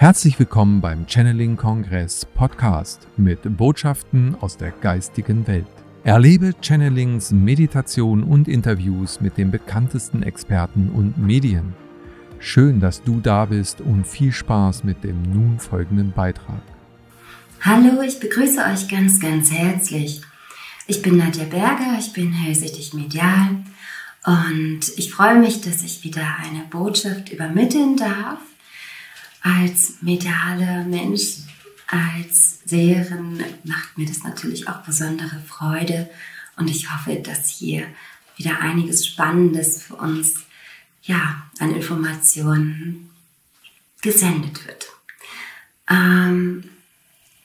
Herzlich willkommen beim Channeling Kongress Podcast mit Botschaften aus der geistigen Welt. Erlebe Channelings, Meditation und Interviews mit den bekanntesten Experten und Medien. Schön, dass du da bist und viel Spaß mit dem nun folgenden Beitrag. Hallo, ich begrüße euch ganz, ganz herzlich. Ich bin Nadja Berger, ich bin hellsichtig medial und ich freue mich, dass ich wieder eine Botschaft übermitteln darf als mediale Mensch, als Seherin macht mir das natürlich auch besondere Freude und ich hoffe, dass hier wieder einiges Spannendes für uns ja, an Informationen gesendet wird. Ähm,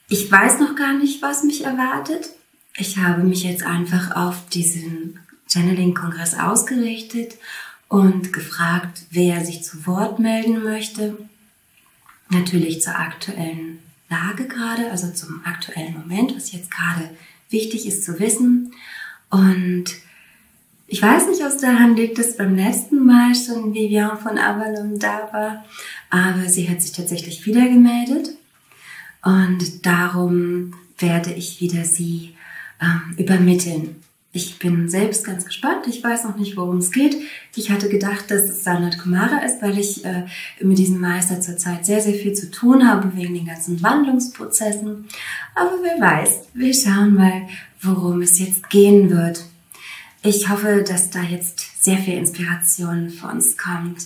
ich weiß noch gar nicht, was mich erwartet. Ich habe mich jetzt einfach auf diesen Channeling-Kongress ausgerichtet und gefragt, wer sich zu Wort melden möchte natürlich zur aktuellen Lage gerade, also zum aktuellen Moment, was jetzt gerade wichtig ist zu wissen. Und ich weiß nicht, aus der Hand liegt, dass beim letzten Mal schon Vivian von Avalon da war, aber sie hat sich tatsächlich wieder gemeldet. Und darum werde ich wieder sie ähm, übermitteln. Ich bin selbst ganz gespannt. Ich weiß noch nicht, worum es geht. Ich hatte gedacht, dass es Sanat Kumara ist, weil ich äh, mit diesem Meister zurzeit sehr, sehr viel zu tun habe wegen den ganzen Wandlungsprozessen. Aber wer weiß, wir schauen mal, worum es jetzt gehen wird. Ich hoffe, dass da jetzt sehr viel Inspiration für uns kommt.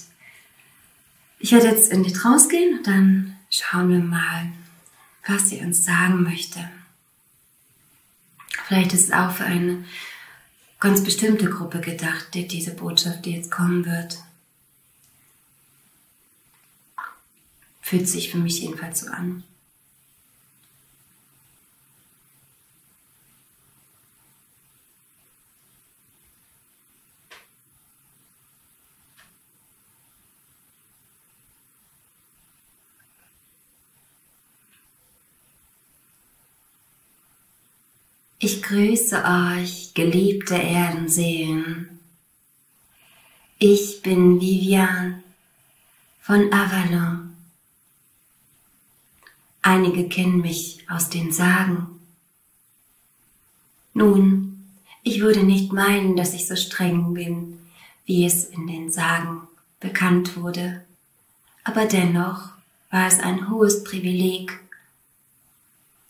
Ich werde jetzt in die Trance gehen und dann schauen wir mal, was sie uns sagen möchte. Vielleicht ist es auch für eine ganz bestimmte Gruppe gedacht, die diese Botschaft, die jetzt kommen wird. Fühlt sich für mich jedenfalls so an. Ich grüße euch, geliebte Erdenseelen. Ich bin Vivian von Avalon. Einige kennen mich aus den Sagen. Nun, ich würde nicht meinen, dass ich so streng bin, wie es in den Sagen bekannt wurde, aber dennoch war es ein hohes Privileg,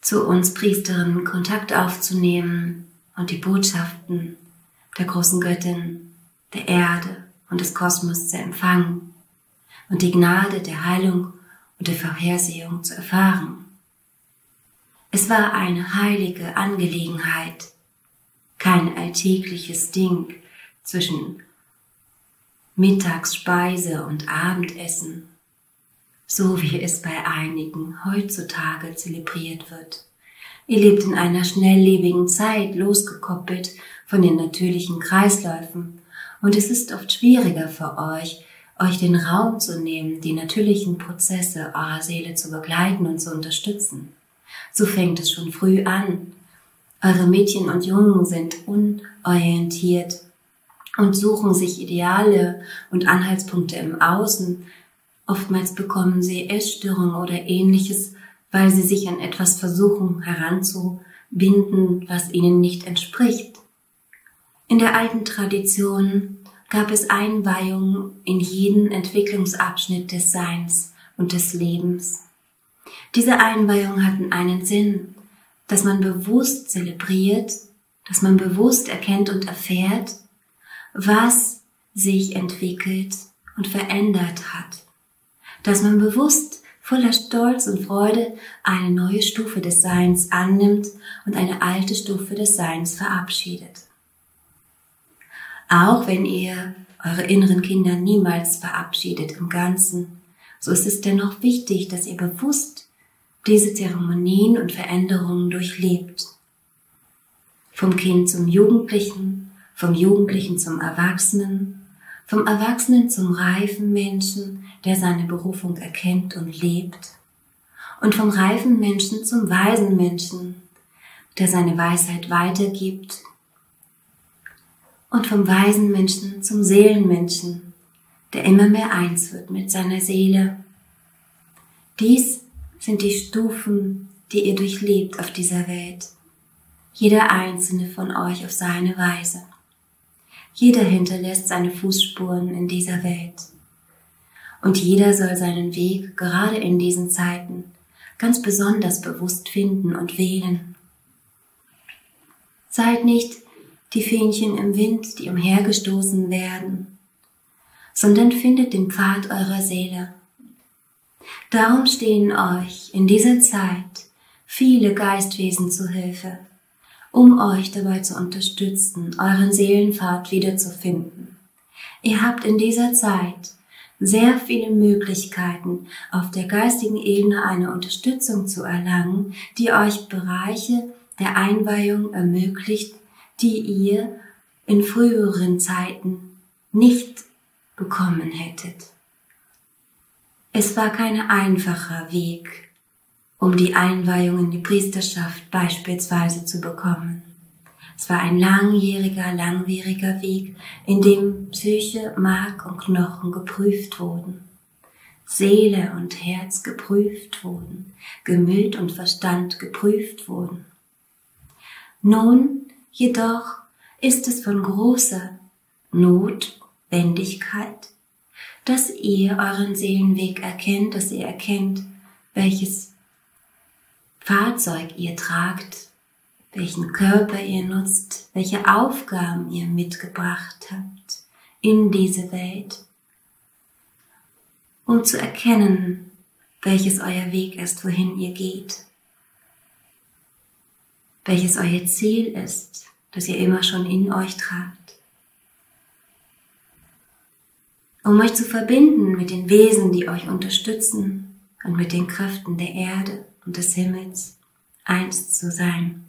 zu uns Priesterinnen Kontakt aufzunehmen und die Botschaften der großen Göttin, der Erde und des Kosmos zu empfangen und die Gnade der Heilung und der Vorhersehung zu erfahren. Es war eine heilige Angelegenheit, kein alltägliches Ding zwischen Mittagsspeise und Abendessen so wie es bei einigen heutzutage zelebriert wird. Ihr lebt in einer schnelllebigen Zeit, losgekoppelt von den natürlichen Kreisläufen, und es ist oft schwieriger für euch, euch den Raum zu nehmen, die natürlichen Prozesse eurer Seele zu begleiten und zu unterstützen. So fängt es schon früh an. Eure Mädchen und Jungen sind unorientiert und suchen sich Ideale und Anhaltspunkte im Außen, Oftmals bekommen sie Essstörungen oder ähnliches, weil sie sich an etwas versuchen heranzubinden, was ihnen nicht entspricht. In der alten Tradition gab es Einweihungen in jeden Entwicklungsabschnitt des Seins und des Lebens. Diese Einweihungen hatten einen Sinn, dass man bewusst zelebriert, dass man bewusst erkennt und erfährt, was sich entwickelt und verändert hat dass man bewusst voller Stolz und Freude eine neue Stufe des Seins annimmt und eine alte Stufe des Seins verabschiedet. Auch wenn ihr eure inneren Kinder niemals verabschiedet im Ganzen, so ist es dennoch wichtig, dass ihr bewusst diese Zeremonien und Veränderungen durchlebt. Vom Kind zum Jugendlichen, vom Jugendlichen zum Erwachsenen, vom Erwachsenen zum reifen Menschen, der seine Berufung erkennt und lebt, und vom reifen Menschen zum weisen Menschen, der seine Weisheit weitergibt, und vom weisen Menschen zum Seelenmenschen, der immer mehr eins wird mit seiner Seele, Dies sind die Stufen, die ihr durchlebt auf dieser Welt. Jeder einzelne von euch auf seine Weise. Jeder hinterlässt seine Fußspuren in dieser Welt. Und jeder soll seinen Weg gerade in diesen Zeiten ganz besonders bewusst finden und wählen. Seid nicht die Fähnchen im Wind, die umhergestoßen werden, sondern findet den Pfad eurer Seele. Darum stehen euch in dieser Zeit viele Geistwesen zu Hilfe, um euch dabei zu unterstützen, euren Seelenpfad wiederzufinden. Ihr habt in dieser Zeit sehr viele Möglichkeiten, auf der geistigen Ebene eine Unterstützung zu erlangen, die euch Bereiche der Einweihung ermöglicht, die ihr in früheren Zeiten nicht bekommen hättet. Es war kein einfacher Weg, um die Einweihung in die Priesterschaft beispielsweise zu bekommen. Es war ein langjähriger, langwieriger Weg, in dem Psyche, Mark und Knochen geprüft wurden, Seele und Herz geprüft wurden, Gemüt und Verstand geprüft wurden. Nun jedoch ist es von großer Notwendigkeit, dass ihr euren Seelenweg erkennt, dass ihr erkennt, welches Fahrzeug ihr tragt, welchen Körper ihr nutzt, welche Aufgaben ihr mitgebracht habt in diese Welt, um zu erkennen, welches euer Weg ist, wohin ihr geht, welches euer Ziel ist, das ihr immer schon in euch tragt. Um euch zu verbinden mit den Wesen, die euch unterstützen und mit den Kräften der Erde und des Himmels, eins zu sein.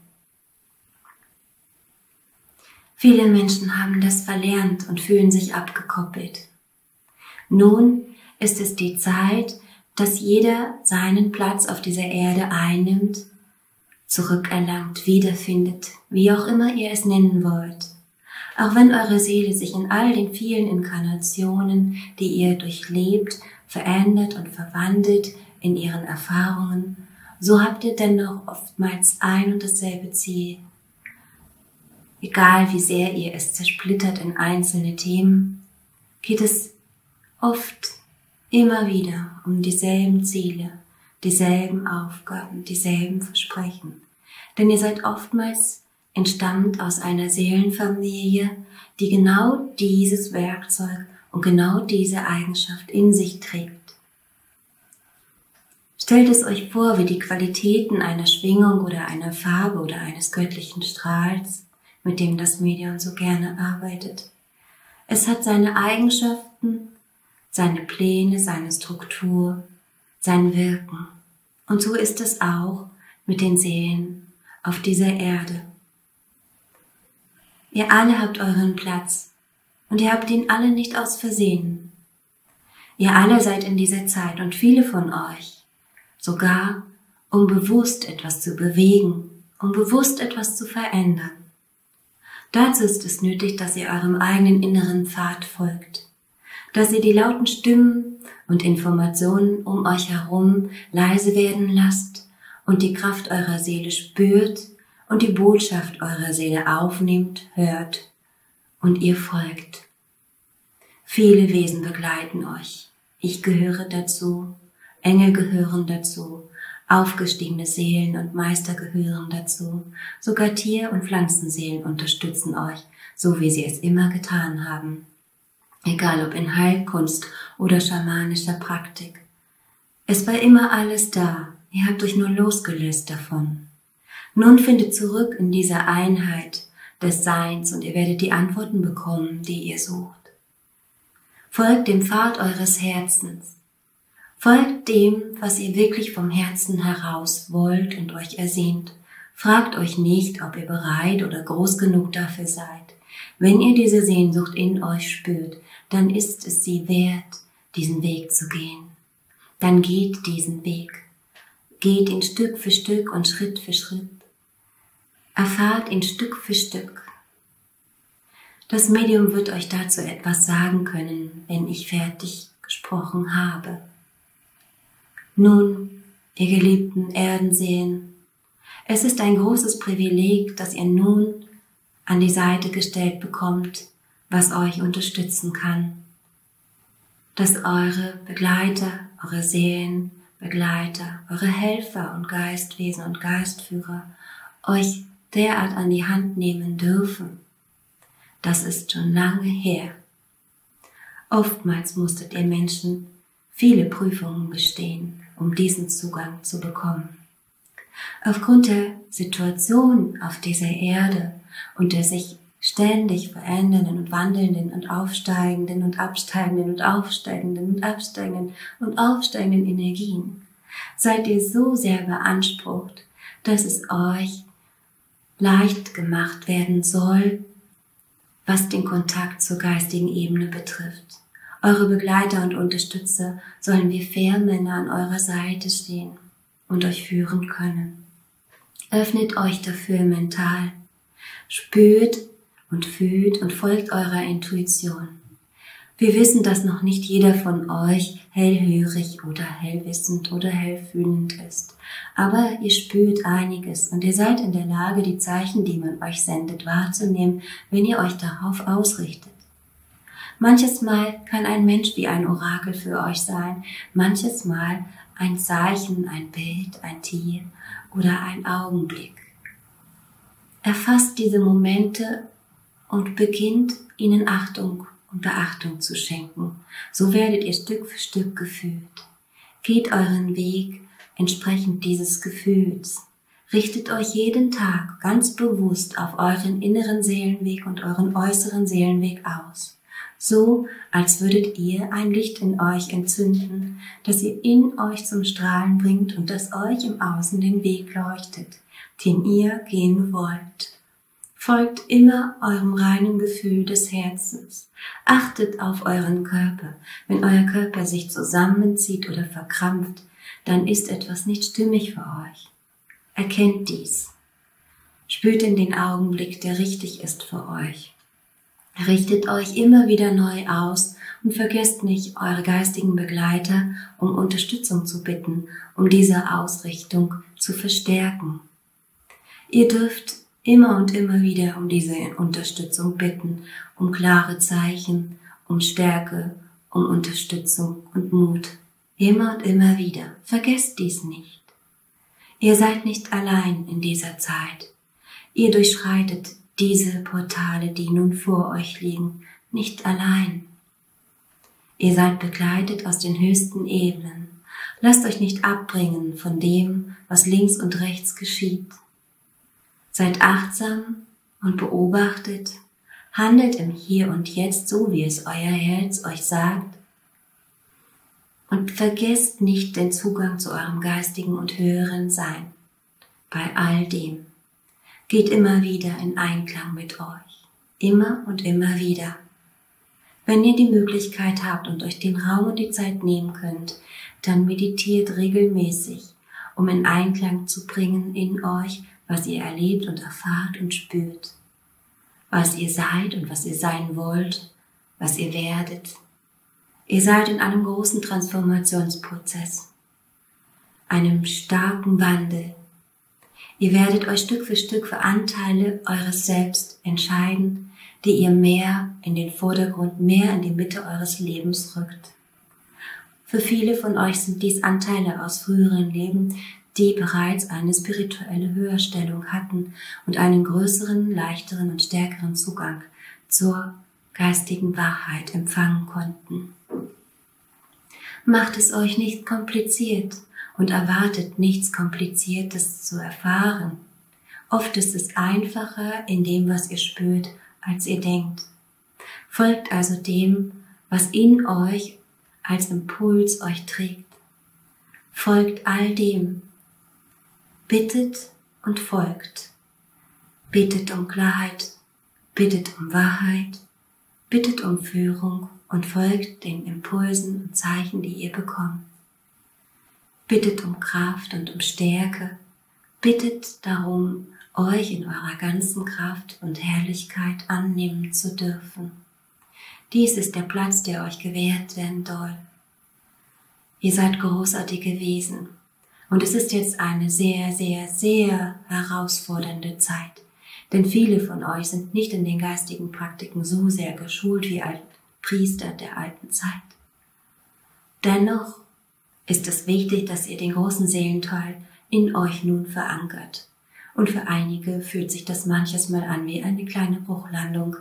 Viele Menschen haben das verlernt und fühlen sich abgekoppelt. Nun ist es die Zeit, dass jeder seinen Platz auf dieser Erde einnimmt, zurückerlangt, wiederfindet, wie auch immer ihr es nennen wollt. Auch wenn eure Seele sich in all den vielen Inkarnationen, die ihr durchlebt, verändert und verwandelt in ihren Erfahrungen, so habt ihr dennoch oftmals ein und dasselbe Ziel, egal wie sehr ihr es zersplittert in einzelne Themen, geht es oft immer wieder um dieselben Ziele, dieselben Aufgaben, dieselben Versprechen. Denn ihr seid oftmals entstammt aus einer Seelenfamilie, die genau dieses Werkzeug und genau diese Eigenschaft in sich trägt. Stellt es euch vor, wie die Qualitäten einer Schwingung oder einer Farbe oder eines göttlichen Strahls mit dem das Medium so gerne arbeitet. Es hat seine Eigenschaften, seine Pläne, seine Struktur, sein Wirken. Und so ist es auch mit den Seelen auf dieser Erde. Ihr alle habt euren Platz und ihr habt ihn alle nicht aus Versehen. Ihr alle seid in dieser Zeit und viele von euch, sogar um bewusst etwas zu bewegen, um bewusst etwas zu verändern. Dazu ist es nötig, dass ihr eurem eigenen inneren Pfad folgt, dass ihr die lauten Stimmen und Informationen um euch herum leise werden lasst und die Kraft eurer Seele spürt und die Botschaft eurer Seele aufnehmt, hört und ihr folgt. Viele Wesen begleiten euch. Ich gehöre dazu, Engel gehören dazu, Aufgestiegene Seelen und Meister gehören dazu. Sogar Tier- und Pflanzenseelen unterstützen euch, so wie sie es immer getan haben. Egal ob in Heilkunst oder schamanischer Praktik. Es war immer alles da. Ihr habt euch nur losgelöst davon. Nun findet zurück in dieser Einheit des Seins und ihr werdet die Antworten bekommen, die ihr sucht. Folgt dem Pfad eures Herzens. Folgt dem, was ihr wirklich vom Herzen heraus wollt und euch ersehnt. Fragt euch nicht, ob ihr bereit oder groß genug dafür seid. Wenn ihr diese Sehnsucht in euch spürt, dann ist es sie wert, diesen Weg zu gehen. Dann geht diesen Weg. Geht ihn Stück für Stück und Schritt für Schritt. Erfahrt ihn Stück für Stück. Das Medium wird euch dazu etwas sagen können, wenn ich fertig gesprochen habe. Nun, ihr geliebten Erdenseelen, es ist ein großes Privileg, dass ihr nun an die Seite gestellt bekommt, was euch unterstützen kann. Dass eure Begleiter, eure Seelenbegleiter, eure Helfer und Geistwesen und Geistführer euch derart an die Hand nehmen dürfen. Das ist schon lange her. Oftmals musstet ihr Menschen viele Prüfungen bestehen, um diesen Zugang zu bekommen. Aufgrund der Situation auf dieser Erde und der sich ständig verändernden und wandelnden und aufsteigenden und absteigenden und aufsteigenden und absteigenden und aufsteigenden Energien seid ihr so sehr beansprucht, dass es euch leicht gemacht werden soll, was den Kontakt zur geistigen Ebene betrifft. Eure Begleiter und Unterstützer sollen wie Fährmänner an eurer Seite stehen und euch führen können. Öffnet euch dafür mental. Spürt und fühlt und folgt eurer Intuition. Wir wissen, dass noch nicht jeder von euch hellhörig oder hellwissend oder hellfühlend ist. Aber ihr spürt einiges und ihr seid in der Lage, die Zeichen, die man euch sendet, wahrzunehmen, wenn ihr euch darauf ausrichtet. Manches Mal kann ein Mensch wie ein Orakel für euch sein, manches Mal ein Zeichen, ein Bild, ein Tier oder ein Augenblick. Erfasst diese Momente und beginnt ihnen Achtung und Beachtung zu schenken. So werdet ihr Stück für Stück gefühlt. Geht euren Weg entsprechend dieses Gefühls. Richtet euch jeden Tag ganz bewusst auf euren inneren Seelenweg und euren äußeren Seelenweg aus so als würdet ihr ein Licht in euch entzünden, das ihr in euch zum Strahlen bringt und das euch im Außen den Weg leuchtet, den ihr gehen wollt. Folgt immer eurem reinen Gefühl des Herzens. Achtet auf euren Körper. Wenn euer Körper sich zusammenzieht oder verkrampft, dann ist etwas nicht stimmig für euch. Erkennt dies. Spürt in den Augenblick, der richtig ist für euch. Richtet euch immer wieder neu aus und vergesst nicht, eure geistigen Begleiter um Unterstützung zu bitten, um diese Ausrichtung zu verstärken. Ihr dürft immer und immer wieder um diese Unterstützung bitten, um klare Zeichen, um Stärke, um Unterstützung und Mut. Immer und immer wieder. Vergesst dies nicht. Ihr seid nicht allein in dieser Zeit. Ihr durchschreitet diese Portale, die nun vor euch liegen, nicht allein. Ihr seid begleitet aus den höchsten Ebenen. Lasst euch nicht abbringen von dem, was links und rechts geschieht. Seid achtsam und beobachtet, handelt im Hier und Jetzt so, wie es euer Herz euch sagt. Und vergesst nicht den Zugang zu eurem geistigen und höheren Sein bei all dem. Geht immer wieder in Einklang mit euch. Immer und immer wieder. Wenn ihr die Möglichkeit habt und euch den Raum und die Zeit nehmen könnt, dann meditiert regelmäßig, um in Einklang zu bringen in euch, was ihr erlebt und erfahrt und spürt. Was ihr seid und was ihr sein wollt, was ihr werdet. Ihr seid in einem großen Transformationsprozess, einem starken Wandel, Ihr werdet euch Stück für Stück für Anteile eures Selbst entscheiden, die ihr mehr in den Vordergrund, mehr in die Mitte eures Lebens rückt. Für viele von euch sind dies Anteile aus früheren Leben, die bereits eine spirituelle Höherstellung hatten und einen größeren, leichteren und stärkeren Zugang zur geistigen Wahrheit empfangen konnten. Macht es euch nicht kompliziert, und erwartet nichts Kompliziertes zu erfahren. Oft ist es einfacher in dem, was ihr spürt, als ihr denkt. Folgt also dem, was in euch als Impuls euch trägt. Folgt all dem. Bittet und folgt. Bittet um Klarheit, bittet um Wahrheit, bittet um Führung und folgt den Impulsen und Zeichen, die ihr bekommt bittet um Kraft und um Stärke, bittet darum, euch in eurer ganzen Kraft und Herrlichkeit annehmen zu dürfen. Dies ist der Platz, der euch gewährt werden soll. Ihr seid großartige Wesen. Und es ist jetzt eine sehr, sehr, sehr herausfordernde Zeit. Denn viele von euch sind nicht in den geistigen Praktiken so sehr geschult wie als Priester der alten Zeit. Dennoch ist es wichtig, dass ihr den großen Seelenteil in euch nun verankert. Und für einige fühlt sich das manches Mal an wie eine kleine Bruchlandung,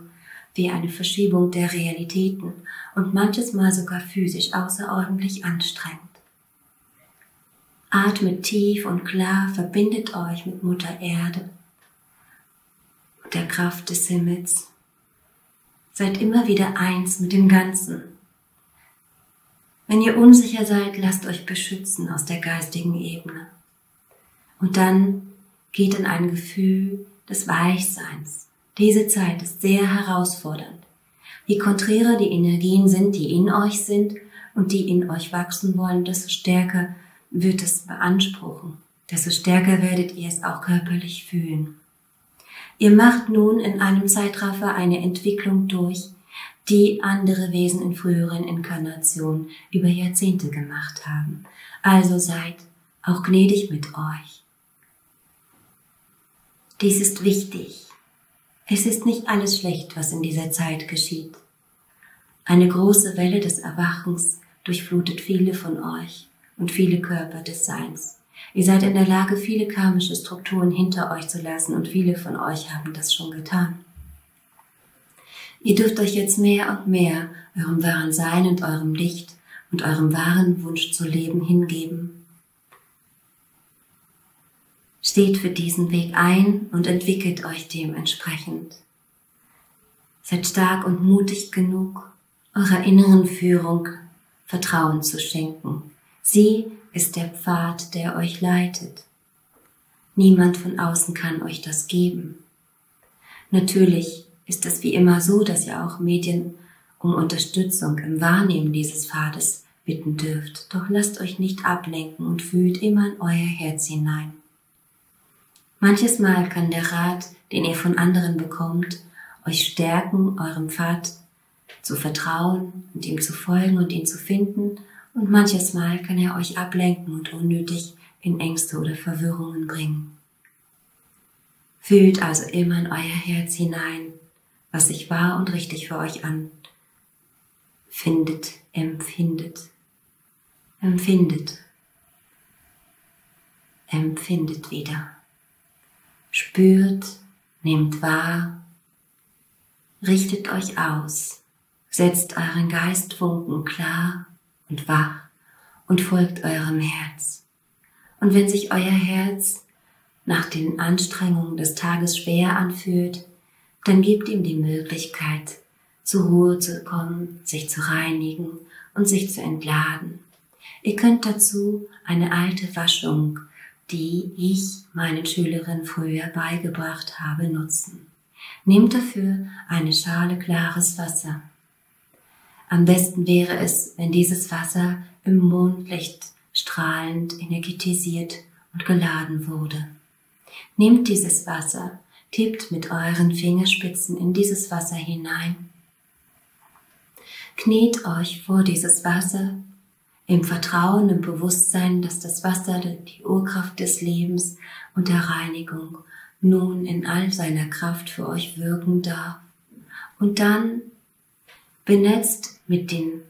wie eine Verschiebung der Realitäten und manches Mal sogar physisch außerordentlich anstrengend. Atmet tief und klar, verbindet euch mit Mutter Erde, der Kraft des Himmels. Seid immer wieder eins mit dem Ganzen. Wenn ihr unsicher seid, lasst euch beschützen aus der geistigen Ebene. Und dann geht in ein Gefühl des Weichseins. Diese Zeit ist sehr herausfordernd. Je konträrer die Energien sind, die in euch sind und die in euch wachsen wollen, desto stärker wird es beanspruchen, desto stärker werdet ihr es auch körperlich fühlen. Ihr macht nun in einem Zeitraffer eine Entwicklung durch, die andere Wesen in früheren Inkarnationen über Jahrzehnte gemacht haben. Also seid auch gnädig mit euch. Dies ist wichtig. Es ist nicht alles schlecht, was in dieser Zeit geschieht. Eine große Welle des Erwachens durchflutet viele von euch und viele Körper des Seins. Ihr seid in der Lage, viele karmische Strukturen hinter euch zu lassen und viele von euch haben das schon getan. Ihr dürft euch jetzt mehr und mehr eurem wahren Sein und eurem Licht und eurem wahren Wunsch zu leben hingeben. Steht für diesen Weg ein und entwickelt euch dementsprechend. Seid stark und mutig genug, eurer inneren Führung Vertrauen zu schenken Sie ist der Pfad, der euch leitet. Niemand von außen kann euch das geben. Natürlich ist es wie immer so, dass ihr auch Medien um Unterstützung im Wahrnehmen dieses Pfades bitten dürft. Doch lasst euch nicht ablenken und fühlt immer in euer Herz hinein. Manches Mal kann der Rat, den ihr von anderen bekommt, euch stärken, eurem Pfad zu vertrauen und ihm zu folgen und ihn zu finden und manches Mal kann er euch ablenken und unnötig in Ängste oder Verwirrungen bringen. Fühlt also immer in euer Herz hinein, was sich wahr und richtig für euch an. Findet, empfindet, empfindet, empfindet wieder. Spürt, nehmt wahr, richtet euch aus, setzt euren Geistfunken klar und wach und folgt eurem Herz. Und wenn sich euer Herz nach den Anstrengungen des Tages schwer anfühlt, dann gebt ihm die Möglichkeit, zur Ruhe zu kommen, sich zu reinigen und sich zu entladen. Ihr könnt dazu eine alte Waschung, die ich meinen Schülerinnen früher beigebracht habe, nutzen. Nehmt dafür eine Schale klares Wasser am besten wäre es, wenn dieses Wasser im Mondlicht strahlend energetisiert und geladen wurde. Nehmt dieses Wasser, tippt mit euren Fingerspitzen in dieses Wasser hinein, kniet euch vor dieses Wasser im Vertrauen, im Bewusstsein, dass das Wasser die Urkraft des Lebens und der Reinigung nun in all seiner Kraft für euch wirken darf. Und dann benetzt mit den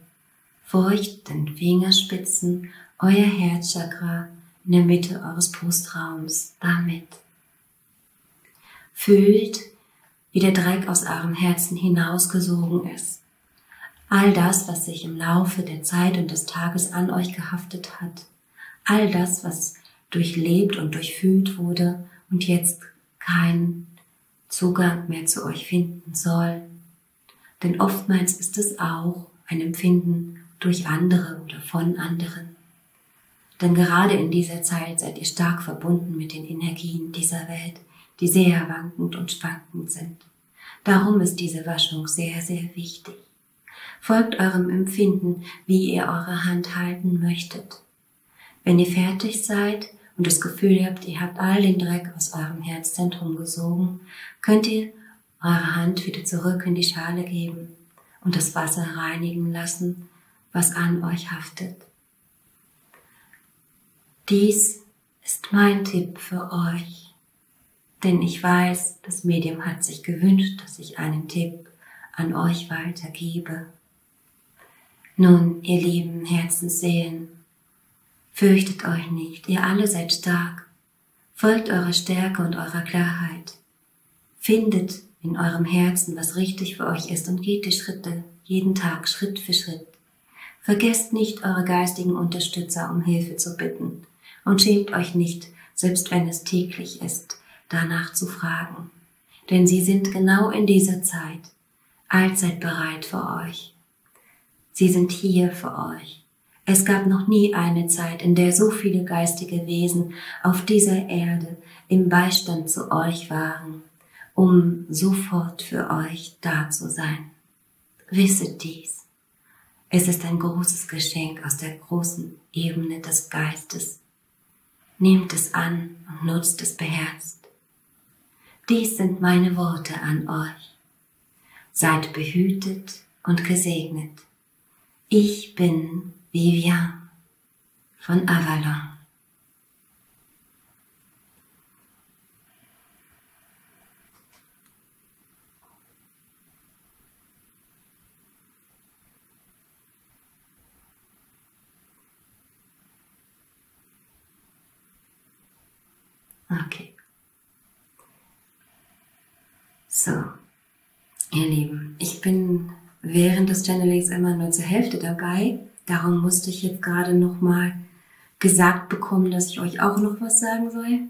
feuchten Fingerspitzen euer Herzchakra in der Mitte eures Brustraums damit. Fühlt, wie der Dreck aus eurem Herzen hinausgesogen ist. All das, was sich im Laufe der Zeit und des Tages an euch gehaftet hat. All das, was durchlebt und durchfühlt wurde und jetzt keinen Zugang mehr zu euch finden soll. Denn oftmals ist es auch ein Empfinden durch andere oder von anderen. Denn gerade in dieser Zeit seid ihr stark verbunden mit den Energien dieser Welt, die sehr wankend und schwankend sind. Darum ist diese Waschung sehr, sehr wichtig. Folgt eurem Empfinden, wie ihr eure Hand halten möchtet. Wenn ihr fertig seid und das Gefühl habt, ihr habt all den Dreck aus eurem Herzzentrum gesogen, könnt ihr eure Hand wieder zurück in die Schale geben und das Wasser reinigen lassen, was an euch haftet. Dies ist mein Tipp für euch, denn ich weiß, das Medium hat sich gewünscht, dass ich einen Tipp an euch weitergebe. Nun, ihr lieben Herzensseelen, fürchtet euch nicht, ihr alle seid stark, folgt eurer Stärke und eurer Klarheit, findet in eurem Herzen, was richtig für euch ist und geht die Schritte jeden Tag Schritt für Schritt. Vergesst nicht eure geistigen Unterstützer um Hilfe zu bitten und schämt euch nicht, selbst wenn es täglich ist, danach zu fragen. Denn sie sind genau in dieser Zeit allzeit bereit für euch. Sie sind hier für euch. Es gab noch nie eine Zeit, in der so viele geistige Wesen auf dieser Erde im Beistand zu euch waren, um sofort für euch da zu sein. Wisset dies. Es ist ein großes Geschenk aus der großen Ebene des Geistes. Nehmt es an und nutzt es beherzt. Dies sind meine Worte an euch. Seid behütet und gesegnet. Ich bin Vivian von Avalon. Okay. So, ihr Lieben, ich bin während des Channelings immer nur zur Hälfte dabei. Darum musste ich jetzt gerade nochmal gesagt bekommen, dass ich euch auch noch was sagen soll.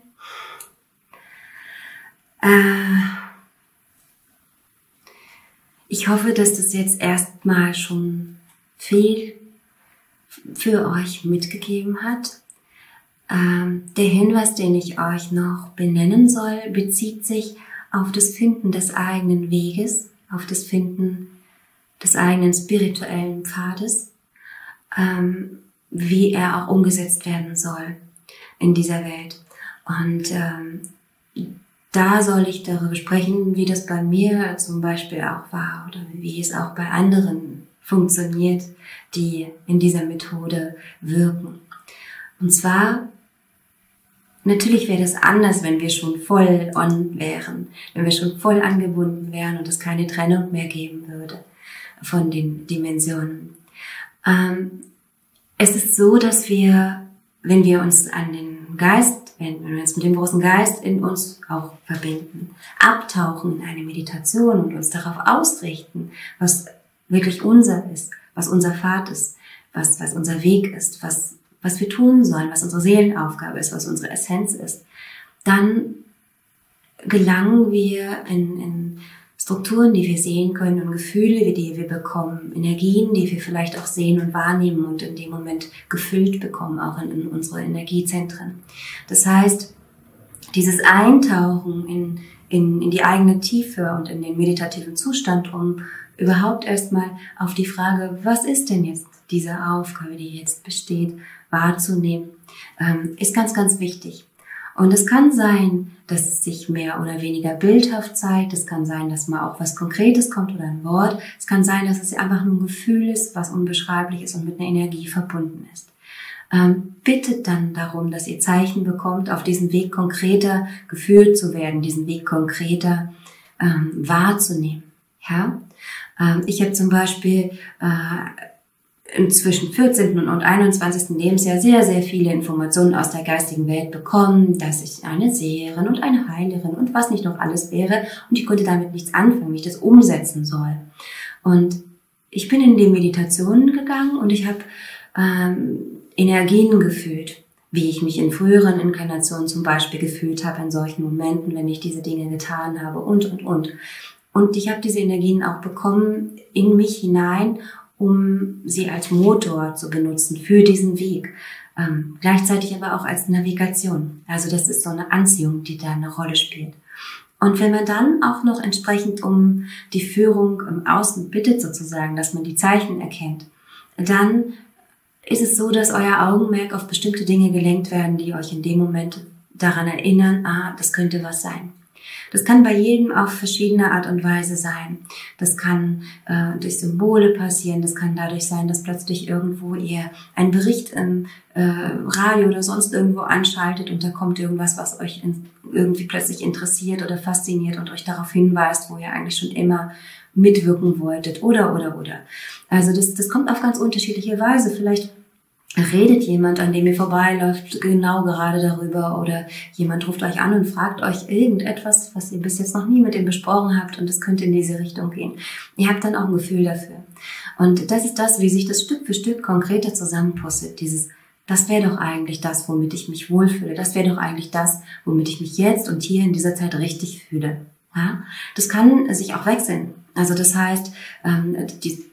Äh, ich hoffe, dass das jetzt erstmal schon viel für euch mitgegeben hat. Ähm, der Hinweis, den ich euch noch benennen soll, bezieht sich auf das Finden des eigenen Weges, auf das Finden des eigenen spirituellen Pfades, ähm, wie er auch umgesetzt werden soll in dieser Welt. Und ähm, da soll ich darüber sprechen, wie das bei mir zum Beispiel auch war oder wie es auch bei anderen funktioniert, die in dieser Methode wirken. Und zwar Natürlich wäre das anders, wenn wir schon voll on wären, wenn wir schon voll angebunden wären und es keine Trennung mehr geben würde von den Dimensionen. Ähm, es ist so, dass wir, wenn wir uns an den Geist, wenn wir uns mit dem großen Geist in uns auch verbinden, abtauchen in eine Meditation und uns darauf ausrichten, was wirklich unser ist, was unser Pfad ist, was, was unser Weg ist, was was wir tun sollen, was unsere Seelenaufgabe ist, was unsere Essenz ist, dann gelangen wir in, in Strukturen, die wir sehen können und Gefühle, die wir bekommen, Energien, die wir vielleicht auch sehen und wahrnehmen und in dem Moment gefüllt bekommen, auch in, in unsere Energiezentren. Das heißt, dieses Eintauchen in, in, in die eigene Tiefe und in den meditativen Zustand, um überhaupt erstmal auf die Frage, was ist denn jetzt diese Aufgabe, die jetzt besteht, wahrzunehmen, ähm, ist ganz, ganz wichtig. Und es kann sein, dass es sich mehr oder weniger bildhaft zeigt. Es kann sein, dass mal auch was Konkretes kommt oder ein Wort. Es kann sein, dass es einfach nur ein Gefühl ist, was unbeschreiblich ist und mit einer Energie verbunden ist. Ähm, bittet dann darum, dass ihr Zeichen bekommt, auf diesem Weg konkreter gefühlt zu werden, diesen Weg konkreter ähm, wahrzunehmen. Ja? Ähm, ich habe zum Beispiel äh, zwischen 14. und 21. Lebensjahr sehr, sehr viele Informationen aus der geistigen Welt bekommen, dass ich eine Seherin und eine Heilerin und was nicht noch alles wäre. Und ich konnte damit nichts anfangen, wie ich das umsetzen soll. Und ich bin in die Meditationen gegangen und ich habe ähm, Energien gefühlt, wie ich mich in früheren Inkarnationen zum Beispiel gefühlt habe, in solchen Momenten, wenn ich diese Dinge getan habe und, und, und. Und ich habe diese Energien auch bekommen in mich hinein um sie als Motor zu benutzen für diesen Weg. Ähm, gleichzeitig aber auch als Navigation. Also das ist so eine Anziehung, die da eine Rolle spielt. Und wenn man dann auch noch entsprechend um die Führung im Außen bittet sozusagen, dass man die Zeichen erkennt, dann ist es so, dass euer Augenmerk auf bestimmte Dinge gelenkt werden, die euch in dem Moment daran erinnern, ah, das könnte was sein. Das kann bei jedem auf verschiedene Art und Weise sein. Das kann äh, durch Symbole passieren, das kann dadurch sein, dass plötzlich irgendwo ihr einen Bericht im äh, Radio oder sonst irgendwo anschaltet und da kommt irgendwas, was euch in, irgendwie plötzlich interessiert oder fasziniert und euch darauf hinweist, wo ihr eigentlich schon immer mitwirken wolltet oder oder oder. Also das, das kommt auf ganz unterschiedliche Weise. Vielleicht redet jemand, an dem ihr vorbeiläuft, genau gerade darüber oder jemand ruft euch an und fragt euch irgendetwas, was ihr bis jetzt noch nie mit ihm besprochen habt und es könnte in diese Richtung gehen. Ihr habt dann auch ein Gefühl dafür. Und das ist das, wie sich das Stück für Stück konkreter zusammenpuzzelt. Dieses, das wäre doch eigentlich das, womit ich mich wohlfühle. Das wäre doch eigentlich das, womit ich mich jetzt und hier in dieser Zeit richtig fühle. Ja? Das kann sich auch wechseln. Also das heißt, ähm,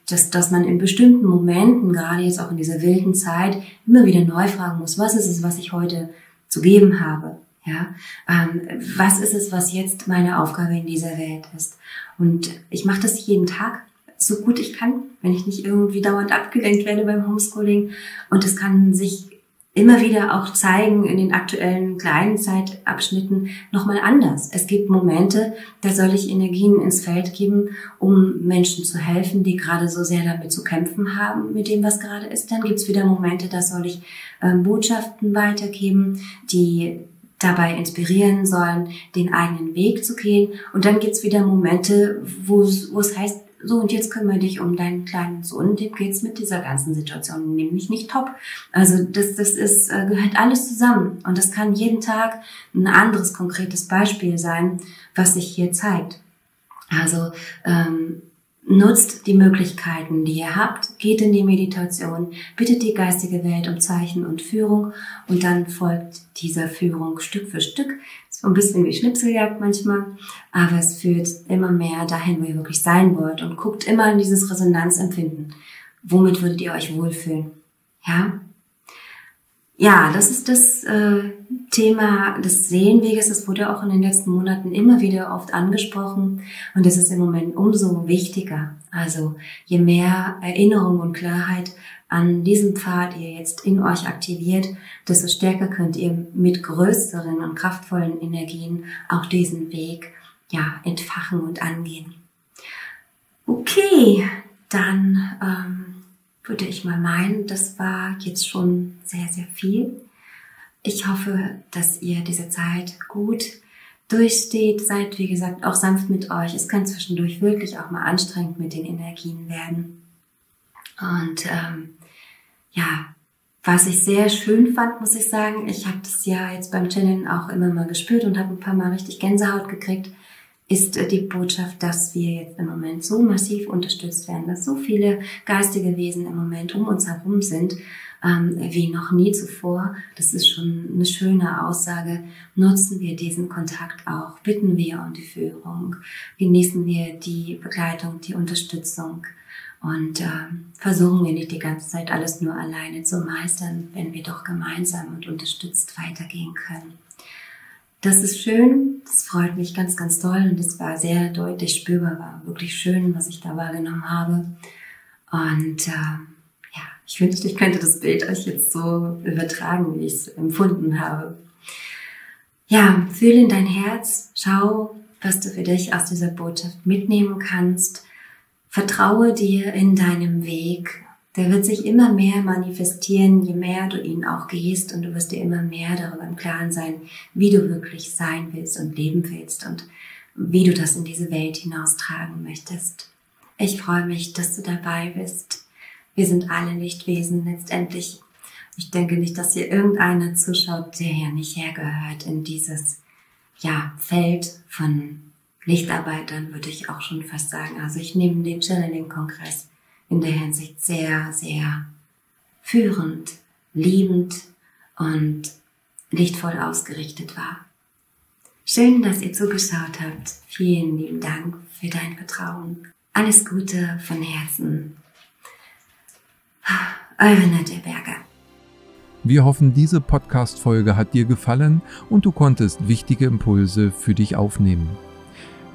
dass, dass man in bestimmten Momenten, gerade jetzt auch in dieser wilden Zeit, immer wieder neu fragen muss, was ist es, was ich heute zu geben habe? Ja, ähm, was ist es, was jetzt meine Aufgabe in dieser Welt ist? Und ich mache das jeden Tag so gut ich kann, wenn ich nicht irgendwie dauernd abgelenkt werde beim Homeschooling. Und es kann sich immer wieder auch zeigen in den aktuellen kleinen Zeitabschnitten nochmal anders. Es gibt Momente, da soll ich Energien ins Feld geben, um Menschen zu helfen, die gerade so sehr damit zu kämpfen haben, mit dem, was gerade ist. Dann gibt's wieder Momente, da soll ich äh, Botschaften weitergeben, die dabei inspirieren sollen, den eigenen Weg zu gehen. Und dann gibt's wieder Momente, wo es heißt, so und jetzt kümmere dich um deinen kleinen Sohn, dem geht's mit dieser ganzen Situation nämlich nicht top. Also das, das ist, äh, gehört alles zusammen und das kann jeden Tag ein anderes konkretes Beispiel sein, was sich hier zeigt. Also ähm, Nutzt die Möglichkeiten, die ihr habt, geht in die Meditation, bittet die geistige Welt um Zeichen und Führung und dann folgt dieser Führung Stück für Stück. Ist ein bisschen wie Schnipseljagd manchmal, aber es führt immer mehr dahin, wo ihr wirklich sein wollt und guckt immer in dieses Resonanzempfinden. Womit würdet ihr euch wohlfühlen? Ja? Ja, das ist das äh, Thema des Sehenweges. Das wurde auch in den letzten Monaten immer wieder oft angesprochen und es ist im Moment umso wichtiger. Also je mehr Erinnerung und Klarheit an diesem Pfad ihr jetzt in euch aktiviert, desto stärker könnt ihr mit größeren und kraftvollen Energien auch diesen Weg ja entfachen und angehen. Okay, dann ähm, würde ich mal meinen, das war jetzt schon sehr, sehr viel. Ich hoffe, dass ihr diese Zeit gut durchsteht. Seid, wie gesagt, auch sanft mit euch. Es kann zwischendurch wirklich auch mal anstrengend mit den Energien werden. Und ähm, ja, was ich sehr schön fand, muss ich sagen, ich habe das ja jetzt beim Channeln auch immer mal gespürt und habe ein paar Mal richtig Gänsehaut gekriegt ist die Botschaft, dass wir jetzt im Moment so massiv unterstützt werden, dass so viele geistige Wesen im Moment um uns herum sind, ähm, wie noch nie zuvor. Das ist schon eine schöne Aussage. Nutzen wir diesen Kontakt auch, bitten wir um die Führung, genießen wir die Begleitung, die Unterstützung und äh, versuchen wir nicht die ganze Zeit alles nur alleine zu meistern, wenn wir doch gemeinsam und unterstützt weitergehen können. Das ist schön, das freut mich ganz, ganz toll und es war sehr deutlich spürbar, war wirklich schön, was ich da wahrgenommen habe. Und äh, ja, ich wünschte, ich könnte das Bild euch jetzt so übertragen, wie ich es empfunden habe. Ja, fühle in dein Herz, schau, was du für dich aus dieser Botschaft mitnehmen kannst. Vertraue dir in deinem Weg der wird sich immer mehr manifestieren, je mehr du ihn auch gehst und du wirst dir immer mehr darüber im Klaren sein, wie du wirklich sein willst und leben willst und wie du das in diese Welt hinaustragen möchtest. Ich freue mich, dass du dabei bist. Wir sind alle Lichtwesen letztendlich. Ich denke nicht, dass hier irgendeiner zuschaut, der hier nicht hergehört in dieses, ja, Feld von Lichtarbeitern, würde ich auch schon fast sagen. Also ich nehme den Channeling-Kongress in der Hinsicht sehr, sehr führend, liebend und lichtvoll ausgerichtet war. Schön, dass ihr zugeschaut habt. Vielen lieben Dank für dein Vertrauen. Alles Gute von Herzen. Eure Nadja Berger. Wir hoffen, diese Podcast-Folge hat dir gefallen und du konntest wichtige Impulse für dich aufnehmen.